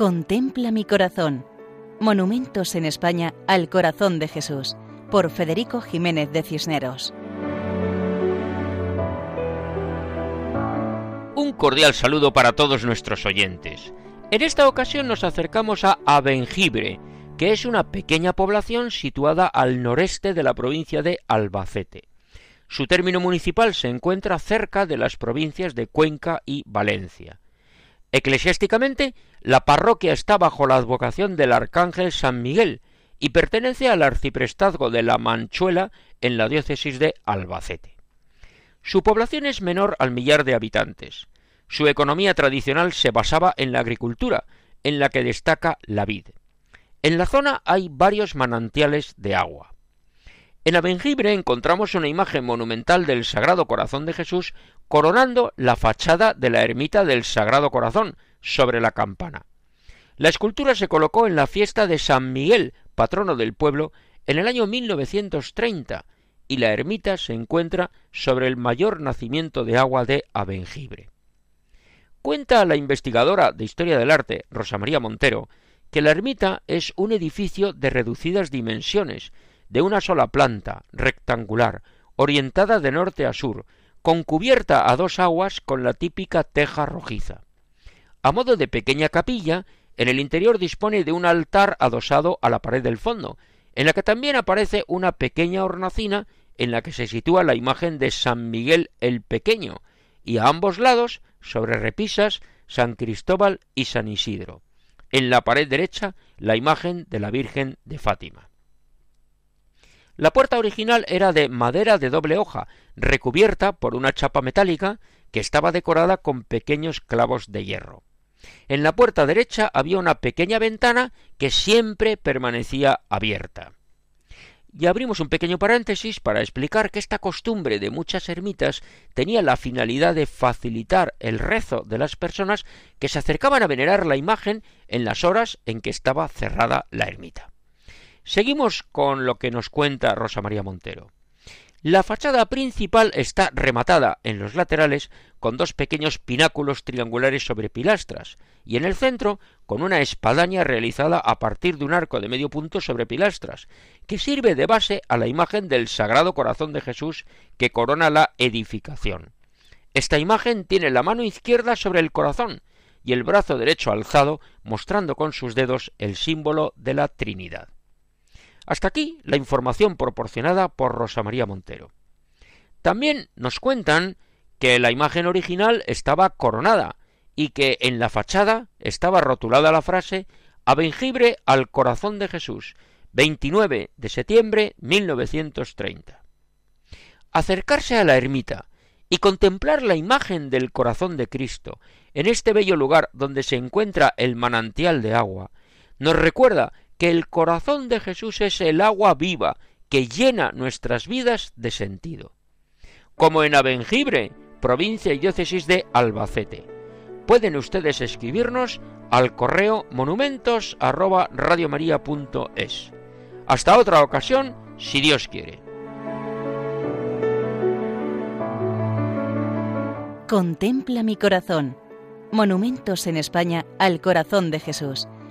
Contempla mi corazón. Monumentos en España al corazón de Jesús, por Federico Jiménez de Cisneros. Un cordial saludo para todos nuestros oyentes. En esta ocasión nos acercamos a Abengibre, que es una pequeña población situada al noreste de la provincia de Albacete. Su término municipal se encuentra cerca de las provincias de Cuenca y Valencia. Eclesiásticamente, la parroquia está bajo la advocación del Arcángel San Miguel y pertenece al arciprestazgo de la Manchuela en la diócesis de Albacete. Su población es menor al millar de habitantes. Su economía tradicional se basaba en la agricultura, en la que destaca la vid. En la zona hay varios manantiales de agua. En Abengibre encontramos una imagen monumental del Sagrado Corazón de Jesús coronando la fachada de la ermita del Sagrado Corazón sobre la campana. La escultura se colocó en la fiesta de San Miguel, patrono del pueblo, en el año 1930 y la ermita se encuentra sobre el mayor nacimiento de agua de Abengibre. Cuenta la investigadora de Historia del Arte, Rosa María Montero, que la ermita es un edificio de reducidas dimensiones, de una sola planta, rectangular, orientada de norte a sur, con cubierta a dos aguas con la típica teja rojiza. A modo de pequeña capilla, en el interior dispone de un altar adosado a la pared del fondo, en la que también aparece una pequeña hornacina en la que se sitúa la imagen de San Miguel el Pequeño, y a ambos lados, sobre repisas, San Cristóbal y San Isidro. En la pared derecha, la imagen de la Virgen de Fátima. La puerta original era de madera de doble hoja, recubierta por una chapa metálica que estaba decorada con pequeños clavos de hierro. En la puerta derecha había una pequeña ventana que siempre permanecía abierta. Y abrimos un pequeño paréntesis para explicar que esta costumbre de muchas ermitas tenía la finalidad de facilitar el rezo de las personas que se acercaban a venerar la imagen en las horas en que estaba cerrada la ermita. Seguimos con lo que nos cuenta Rosa María Montero. La fachada principal está rematada en los laterales con dos pequeños pináculos triangulares sobre pilastras y en el centro con una espadaña realizada a partir de un arco de medio punto sobre pilastras, que sirve de base a la imagen del Sagrado Corazón de Jesús que corona la edificación. Esta imagen tiene la mano izquierda sobre el corazón y el brazo derecho alzado, mostrando con sus dedos el símbolo de la Trinidad. Hasta aquí la información proporcionada por Rosa María Montero. También nos cuentan que la imagen original estaba coronada y que en la fachada estaba rotulada la frase A al corazón de Jesús, 29 de septiembre 1930. Acercarse a la ermita y contemplar la imagen del corazón de Cristo en este bello lugar donde se encuentra el manantial de agua, nos recuerda que el corazón de Jesús es el agua viva que llena nuestras vidas de sentido. Como en Abengibre, provincia y diócesis de Albacete. Pueden ustedes escribirnos al correo monumentos Hasta otra ocasión, si Dios quiere. Contempla mi corazón. Monumentos en España al corazón de Jesús